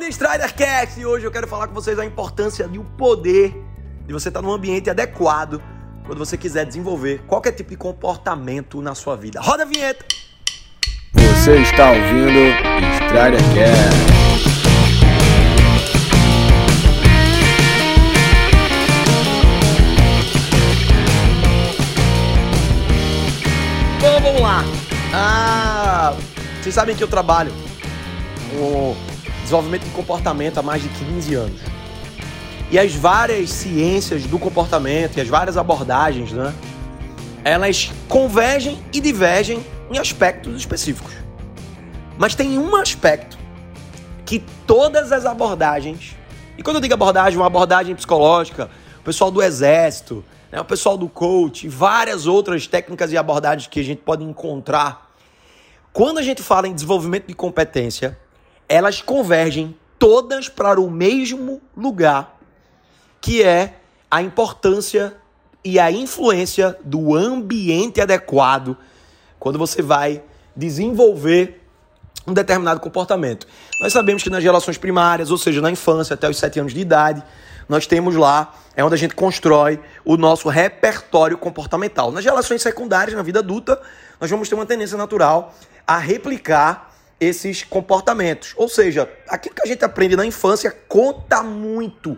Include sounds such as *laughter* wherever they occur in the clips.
Tony Stridercast e hoje eu quero falar com vocês a importância e o poder de você estar num ambiente adequado quando você quiser desenvolver qualquer tipo de comportamento na sua vida. Roda a vinheta! Você está ouvindo Stridercast. Então vamos lá. Ah, vocês sabem que eu trabalho com desenvolvimento de comportamento há mais de 15 anos. E as várias ciências do comportamento e as várias abordagens, né? Elas convergem e divergem em aspectos específicos. Mas tem um aspecto que todas as abordagens, e quando eu digo abordagem, uma abordagem psicológica, o pessoal do exército, né, o pessoal do coach, várias outras técnicas e abordagens que a gente pode encontrar. Quando a gente fala em desenvolvimento de competência, elas convergem todas para o mesmo lugar, que é a importância e a influência do ambiente adequado quando você vai desenvolver um determinado comportamento. Nós sabemos que nas relações primárias, ou seja, na infância até os 7 anos de idade, nós temos lá, é onde a gente constrói o nosso repertório comportamental. Nas relações secundárias, na vida adulta, nós vamos ter uma tendência natural a replicar esses comportamentos. Ou seja, aquilo que a gente aprende na infância conta muito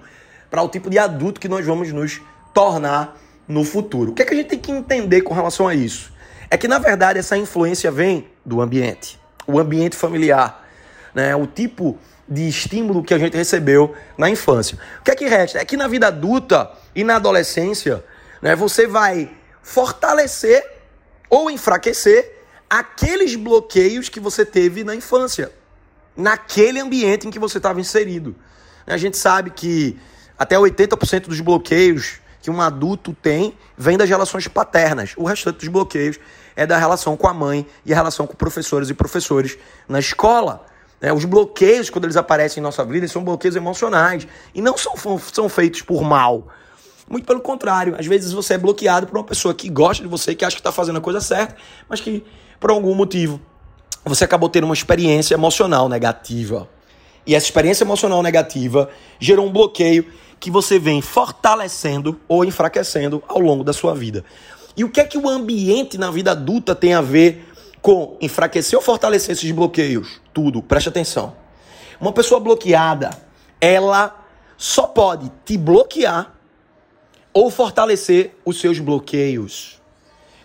para o tipo de adulto que nós vamos nos tornar no futuro. O que, é que a gente tem que entender com relação a isso? É que, na verdade, essa influência vem do ambiente, o ambiente familiar, né? o tipo de estímulo que a gente recebeu na infância. O que é que resta? É que na vida adulta e na adolescência, né, você vai fortalecer ou enfraquecer aqueles bloqueios que você teve na infância, naquele ambiente em que você estava inserido. A gente sabe que até 80% dos bloqueios que um adulto tem vem das relações paternas. O restante dos bloqueios é da relação com a mãe e a relação com professores e professores na escola. É, os bloqueios, quando eles aparecem em nossa vida, são bloqueios emocionais e não são, são feitos por mal. Muito pelo contrário, às vezes você é bloqueado por uma pessoa que gosta de você, que acha que está fazendo a coisa certa, mas que por algum motivo você acabou tendo uma experiência emocional negativa. E essa experiência emocional negativa gerou um bloqueio que você vem fortalecendo ou enfraquecendo ao longo da sua vida. E o que é que o ambiente na vida adulta tem a ver com enfraquecer ou fortalecer esses bloqueios? Tudo, preste atenção. Uma pessoa bloqueada, ela só pode te bloquear ou fortalecer os seus bloqueios.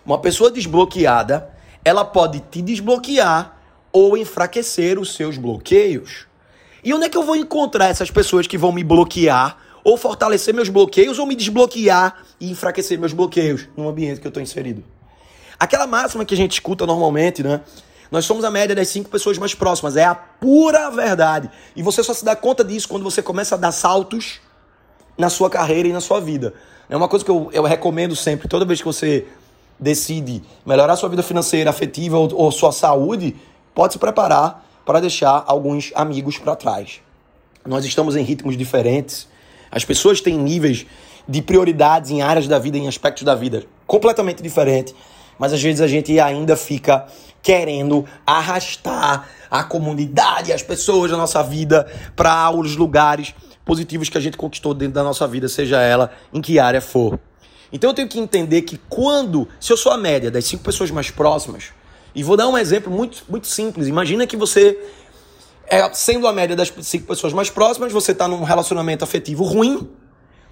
Uma pessoa desbloqueada, ela pode te desbloquear ou enfraquecer os seus bloqueios. E onde é que eu vou encontrar essas pessoas que vão me bloquear ou fortalecer meus bloqueios ou me desbloquear e enfraquecer meus bloqueios no ambiente que eu estou inserido? Aquela máxima que a gente escuta normalmente, né? Nós somos a média das cinco pessoas mais próximas. É a pura verdade. E você só se dá conta disso quando você começa a dar saltos na sua carreira e na sua vida. É uma coisa que eu, eu recomendo sempre, toda vez que você decide melhorar sua vida financeira, afetiva ou, ou sua saúde, pode se preparar para deixar alguns amigos para trás. Nós estamos em ritmos diferentes, as pessoas têm níveis de prioridades em áreas da vida, em aspectos da vida completamente diferentes, mas às vezes a gente ainda fica querendo arrastar a comunidade, as pessoas da nossa vida para os lugares positivos que a gente conquistou dentro da nossa vida, seja ela em que área for. Então eu tenho que entender que quando, se eu sou a média das cinco pessoas mais próximas, e vou dar um exemplo muito, muito simples. Imagina que você, é, sendo a média das cinco pessoas mais próximas, você está num relacionamento afetivo ruim.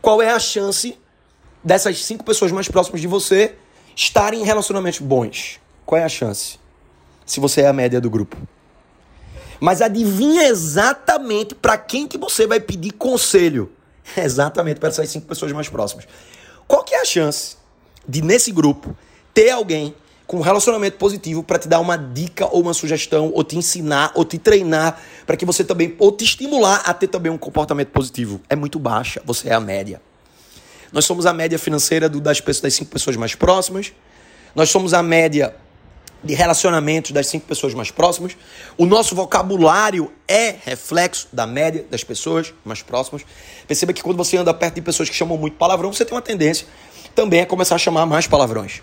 Qual é a chance dessas cinco pessoas mais próximas de você estarem em relacionamentos bons? Qual é a chance? Se você é a média do grupo. Mas adivinha exatamente para quem que você vai pedir conselho. *laughs* Exatamente para essas cinco pessoas mais próximas. Qual que é a chance de nesse grupo ter alguém com um relacionamento positivo para te dar uma dica ou uma sugestão, ou te ensinar, ou te treinar, para que você também, ou te estimular a ter também um comportamento positivo? É muito baixa, você é a média. Nós somos a média financeira das, pessoas, das cinco pessoas mais próximas, nós somos a média de relacionamentos das cinco pessoas mais próximas. O nosso vocabulário é reflexo da média das pessoas mais próximas. Perceba que quando você anda perto de pessoas que chamam muito palavrão, você tem uma tendência também a começar a chamar mais palavrões.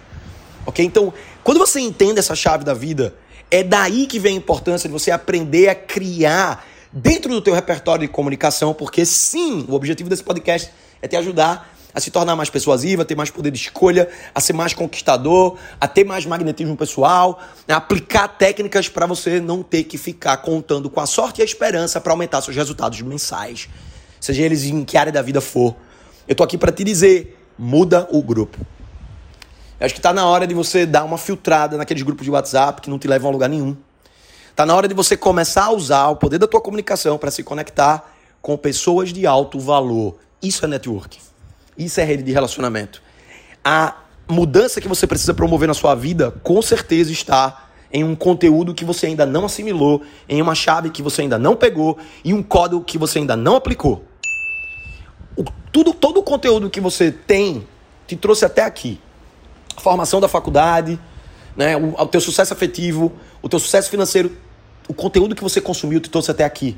Ok? Então, quando você entende essa chave da vida, é daí que vem a importância de você aprender a criar dentro do teu repertório de comunicação, porque sim, o objetivo desse podcast é te ajudar a se tornar mais persuasiva, a ter mais poder de escolha, a ser mais conquistador, a ter mais magnetismo pessoal, a aplicar técnicas para você não ter que ficar contando com a sorte e a esperança para aumentar seus resultados mensais, seja eles em que área da vida for. Eu tô aqui para te dizer, muda o grupo. Eu acho que está na hora de você dar uma filtrada naqueles grupos de WhatsApp que não te levam a lugar nenhum. Está na hora de você começar a usar o poder da tua comunicação para se conectar com pessoas de alto valor. Isso é networking. Isso é rede de relacionamento. A mudança que você precisa promover na sua vida, com certeza está em um conteúdo que você ainda não assimilou, em uma chave que você ainda não pegou e um código que você ainda não aplicou. O, tudo, todo o conteúdo que você tem te trouxe até aqui. A formação da faculdade, né, o, o teu sucesso afetivo, o teu sucesso financeiro, o conteúdo que você consumiu te trouxe até aqui.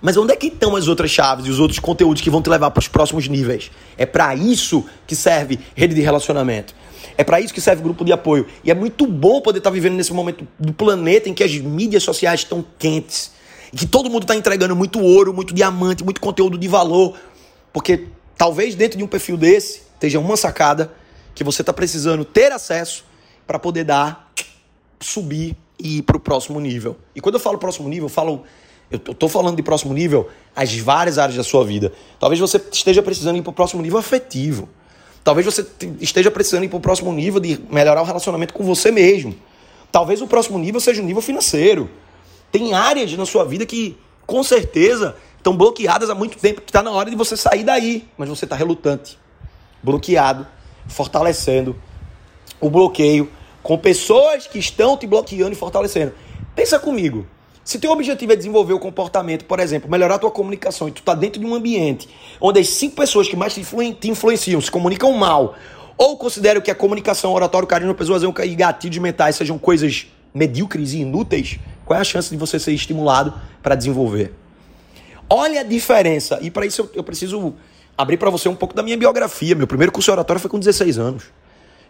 Mas onde é que estão as outras chaves e os outros conteúdos que vão te levar para os próximos níveis? É para isso que serve rede de relacionamento. É para isso que serve grupo de apoio. E é muito bom poder estar tá vivendo nesse momento do planeta em que as mídias sociais estão quentes. E que todo mundo está entregando muito ouro, muito diamante, muito conteúdo de valor. Porque talvez dentro de um perfil desse esteja uma sacada que você está precisando ter acesso para poder dar, subir e ir para o próximo nível. E quando eu falo próximo nível, eu falo eu estou falando de próximo nível as várias áreas da sua vida. Talvez você esteja precisando ir para o próximo nível afetivo. Talvez você esteja precisando ir para o próximo nível de melhorar o relacionamento com você mesmo. Talvez o próximo nível seja o nível financeiro. Tem áreas na sua vida que, com certeza, estão bloqueadas há muito tempo, que está na hora de você sair daí, mas você está relutante, bloqueado, fortalecendo o bloqueio com pessoas que estão te bloqueando e fortalecendo. Pensa comigo. Se teu objetivo é desenvolver o comportamento, por exemplo, melhorar a tua comunicação, e tu está dentro de um ambiente onde as cinco pessoas que mais te, te influenciam se comunicam mal, ou consideram que a comunicação, oratório, carinho, persuasão e gatilhos mentais sejam coisas medíocres e inúteis, qual é a chance de você ser estimulado para desenvolver? Olha a diferença. E para isso eu, eu preciso abrir para você um pouco da minha biografia. Meu primeiro curso de oratório foi com 16 anos.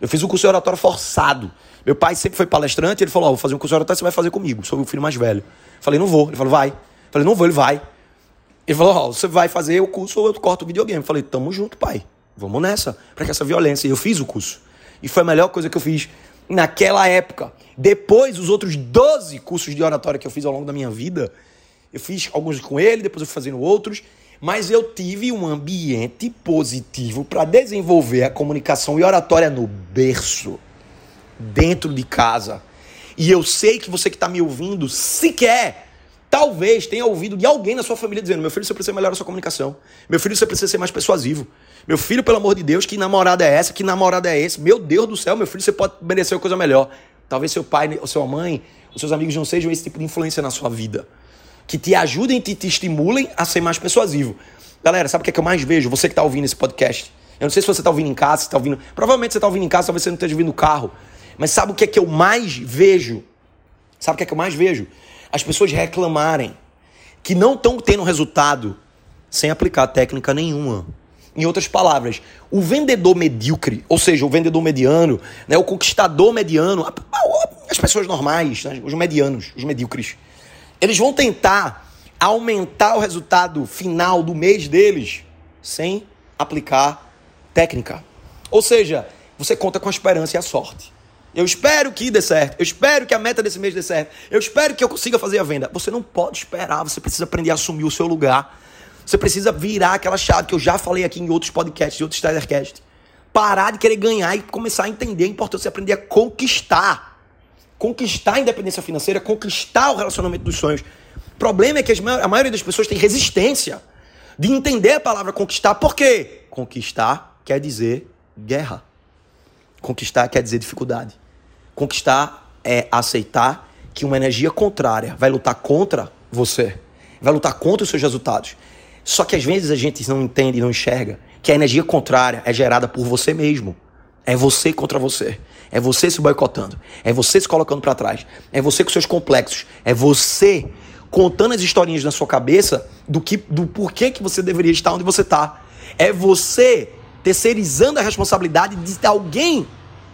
Eu fiz um curso de oratório forçado. Meu pai sempre foi palestrante, ele falou: oh, vou fazer um curso de oratório, você vai fazer comigo, sou o filho mais velho. Falei, não vou. Ele falou, vai. Falei, não vou, ele vai. Ele falou, oh, você vai fazer o curso ou eu corto o videogame. Falei, tamo junto, pai. Vamos nessa, para que essa violência. E eu fiz o curso. E foi a melhor coisa que eu fiz naquela época. Depois, os outros 12 cursos de oratória que eu fiz ao longo da minha vida, eu fiz alguns com ele, depois eu fui fazendo outros, mas eu tive um ambiente positivo para desenvolver a comunicação e oratória no berço, dentro de casa. E eu sei que você que está me ouvindo sequer, talvez tenha ouvido de alguém na sua família dizendo: meu filho, você precisa melhorar a sua comunicação. Meu filho, você precisa ser mais persuasivo. Meu filho, pelo amor de Deus, que namorada é essa? Que namorada é esse? Meu Deus do céu, meu filho, você pode merecer uma coisa melhor. Talvez seu pai ou sua mãe, os seus amigos não sejam esse tipo de influência na sua vida. Que te ajudem e te, te estimulem a ser mais persuasivo. Galera, sabe o que é que eu mais vejo? Você que está ouvindo esse podcast. Eu não sei se você está ouvindo em casa, se está ouvindo. Provavelmente você está ouvindo em casa, talvez você não esteja ouvindo no carro. Mas sabe o que é que eu mais vejo? Sabe o que é que eu mais vejo? As pessoas reclamarem que não estão tendo resultado sem aplicar técnica nenhuma. Em outras palavras, o vendedor medíocre, ou seja, o vendedor mediano, né, o conquistador mediano, as pessoas normais, né, os medianos, os medíocres, eles vão tentar aumentar o resultado final do mês deles sem aplicar técnica. Ou seja, você conta com a esperança e a sorte. Eu espero que dê certo. Eu espero que a meta desse mês dê certo. Eu espero que eu consiga fazer a venda. Você não pode esperar, você precisa aprender a assumir o seu lugar. Você precisa virar aquela chave que eu já falei aqui em outros podcasts, em outros Stridercasts. Parar de querer ganhar e começar a entender a importância de aprender a conquistar. Conquistar a independência financeira, conquistar o relacionamento dos sonhos. O problema é que a maioria das pessoas tem resistência de entender a palavra conquistar. Por quê? Conquistar quer dizer guerra. Conquistar quer dizer dificuldade. Conquistar é aceitar que uma energia contrária vai lutar contra você, vai lutar contra os seus resultados. Só que às vezes a gente não entende e não enxerga que a energia contrária é gerada por você mesmo. É você contra você. É você se boicotando. É você se colocando para trás. É você com seus complexos. É você contando as historinhas na sua cabeça do que do porquê que você deveria estar onde você está. É você terceirizando a responsabilidade de alguém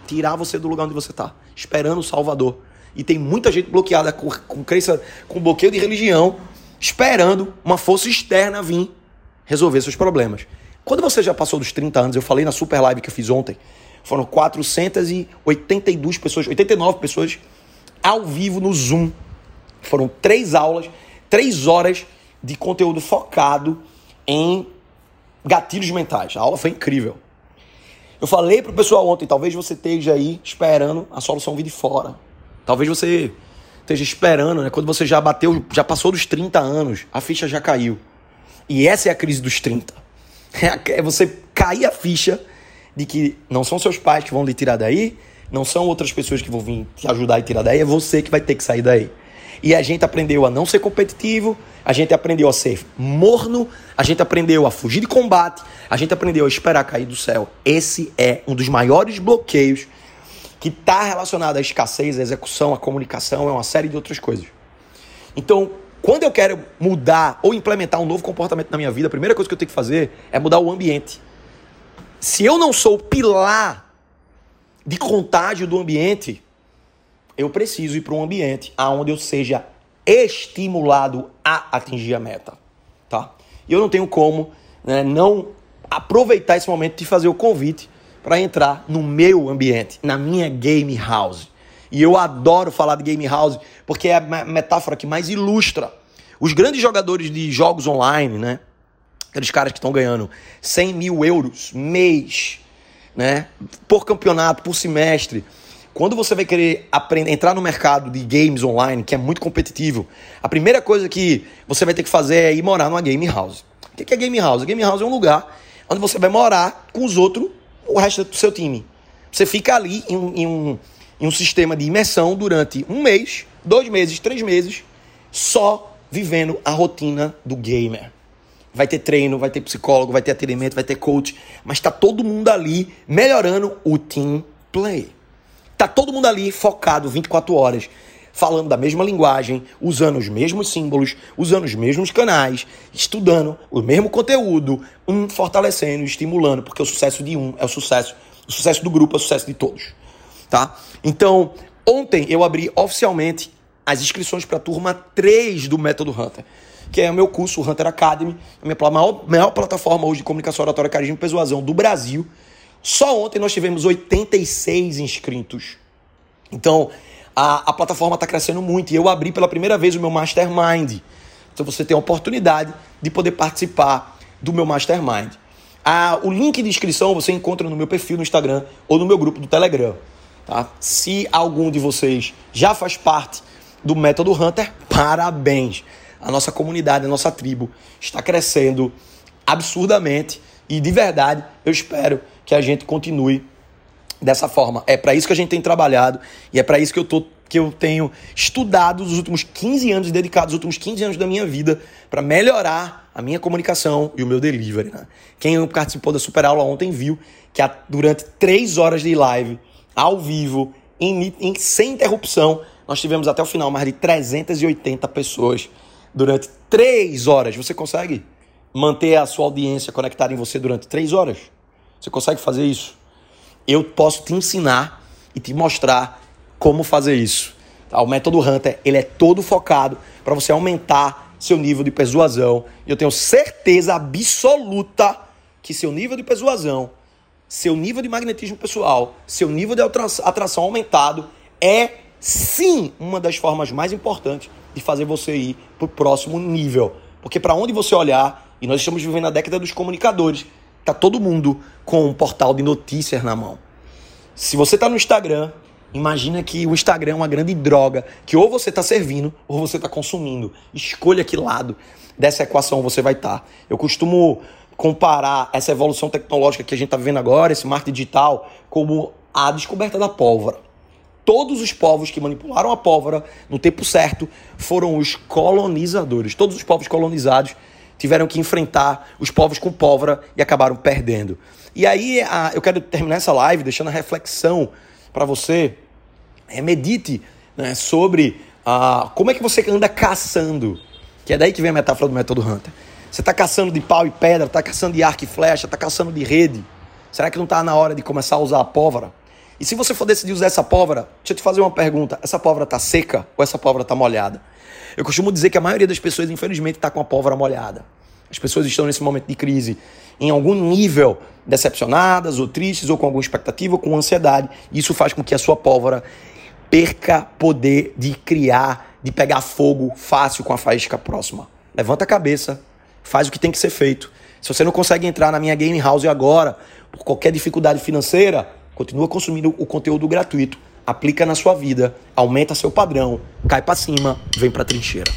tirar você do lugar onde você está, esperando o Salvador. E tem muita gente bloqueada com, com crença, com bloqueio de religião, esperando uma força externa vir resolver seus problemas. Quando você já passou dos 30 anos, eu falei na super live que eu fiz ontem, foram 482 pessoas, 89 pessoas ao vivo no Zoom. Foram três aulas, três horas de conteúdo focado em gatilhos mentais. A aula foi incrível. Eu falei pro pessoal ontem, talvez você esteja aí esperando a solução vir de fora. Talvez você esteja esperando, né? Quando você já bateu, já passou dos 30 anos, a ficha já caiu. E essa é a crise dos 30. *laughs* É você cair a ficha de que não são seus pais que vão lhe tirar daí, não são outras pessoas que vão vir te ajudar a tirar daí, é você que vai ter que sair daí. E a gente aprendeu a não ser competitivo, a gente aprendeu a ser morno, a gente aprendeu a fugir de combate, a gente aprendeu a esperar cair do céu. Esse é um dos maiores bloqueios que está relacionado à escassez, à execução, à comunicação, é uma série de outras coisas. Então, quando eu quero mudar ou implementar um novo comportamento na minha vida, a primeira coisa que eu tenho que fazer é mudar o ambiente. Se eu não sou o pilar de contágio do ambiente, eu preciso ir para um ambiente onde eu seja estimulado a atingir a meta, tá? E eu não tenho como né, não aproveitar esse momento de fazer o convite para entrar no meu ambiente, na minha game house. E eu adoro falar de game house porque é a metáfora que mais ilustra os grandes jogadores de jogos online, né? Aqueles caras que estão ganhando 100 mil euros mês, né? Por campeonato, por semestre. Quando você vai querer aprender, entrar no mercado de games online, que é muito competitivo, a primeira coisa que você vai ter que fazer é ir morar numa game house. O que é game house? Game house é um lugar onde você vai morar com os outros, o resto do seu time. Você fica ali em em um, em um sistema de imersão durante um mês, dois meses, três meses, só vivendo a rotina do gamer. Vai ter treino, vai ter psicólogo, vai ter atendimento, vai ter coach, mas tá todo mundo ali melhorando o team play. Tá todo mundo ali focado 24 horas, falando da mesma linguagem, usando os mesmos símbolos, usando os mesmos canais, estudando o mesmo conteúdo, um fortalecendo, estimulando, porque o sucesso de um é o sucesso, o sucesso do grupo é o sucesso de todos, tá? Então, ontem eu abri oficialmente as inscrições para a turma 3 do Método Hunter, que é o meu curso, o Hunter Academy, a minha maior, maior plataforma hoje de comunicação oratória, carisma e persuasão do Brasil. Só ontem nós tivemos 86 inscritos. Então, a, a plataforma está crescendo muito e eu abri pela primeira vez o meu Mastermind. Então você tem a oportunidade de poder participar do meu Mastermind. O link de inscrição você encontra no meu perfil no Instagram ou no meu grupo do Telegram. Tá? Se algum de vocês já faz parte do método Hunter, parabéns. A nossa comunidade, a nossa tribo está crescendo absurdamente e de verdade eu espero que a gente continue dessa forma. É para isso que a gente tem trabalhado e é para isso que eu tô que eu tenho estudado os últimos 15 anos, dedicado os últimos 15 anos da minha vida para melhorar a minha comunicação e o meu delivery. Né? Quem participou da super aula ontem viu que durante três horas de live, ao vivo, em, em, sem interrupção, nós tivemos até o final mais de 380 pessoas durante três horas. Você consegue manter a sua audiência conectada em você durante três horas? Você consegue fazer isso? Eu posso te ensinar e te mostrar como fazer isso. Tá? O método Hunter ele é todo focado para você aumentar seu nível de persuasão. E eu tenho certeza absoluta que seu nível de persuasão, seu nível de magnetismo pessoal, seu nível de atração aumentado é sim uma das formas mais importantes de fazer você ir para o próximo nível. Porque para onde você olhar, e nós estamos vivendo a década dos comunicadores, tá todo mundo com um portal de notícias na mão. Se você está no Instagram, imagina que o Instagram é uma grande droga que ou você está servindo ou você está consumindo. Escolha que lado dessa equação você vai estar. Tá. Eu costumo comparar essa evolução tecnológica que a gente está vivendo agora, esse marketing digital, como a descoberta da pólvora todos os povos que manipularam a pólvora no tempo certo foram os colonizadores. Todos os povos colonizados tiveram que enfrentar os povos com pólvora e acabaram perdendo. E aí a, eu quero terminar essa live deixando a reflexão para você. É, medite né, sobre como é que você anda caçando. Que é daí que vem a metáfora do método Hunter. Você está caçando de pau e pedra, está caçando de arco e flecha, está caçando de rede. Será que não está na hora de começar a usar a pólvora? E se você for decidir usar essa pólvora, deixa eu te fazer uma pergunta: essa pólvora está seca ou essa pólvora está molhada? Eu costumo dizer que a maioria das pessoas, infelizmente, está com a pólvora molhada. As pessoas estão nesse momento de crise em algum nível decepcionadas ou tristes ou com alguma expectativa ou com ansiedade. Isso faz com que a sua pólvora perca poder de criar, de pegar fogo fácil com a faísca próxima. Levanta a cabeça, faz o que tem que ser feito. Se você não consegue entrar na minha game house agora, por qualquer dificuldade financeira, continua consumindo o conteúdo gratuito, aplica na sua vida, aumenta seu padrão, cai para cima, vem para trincheira.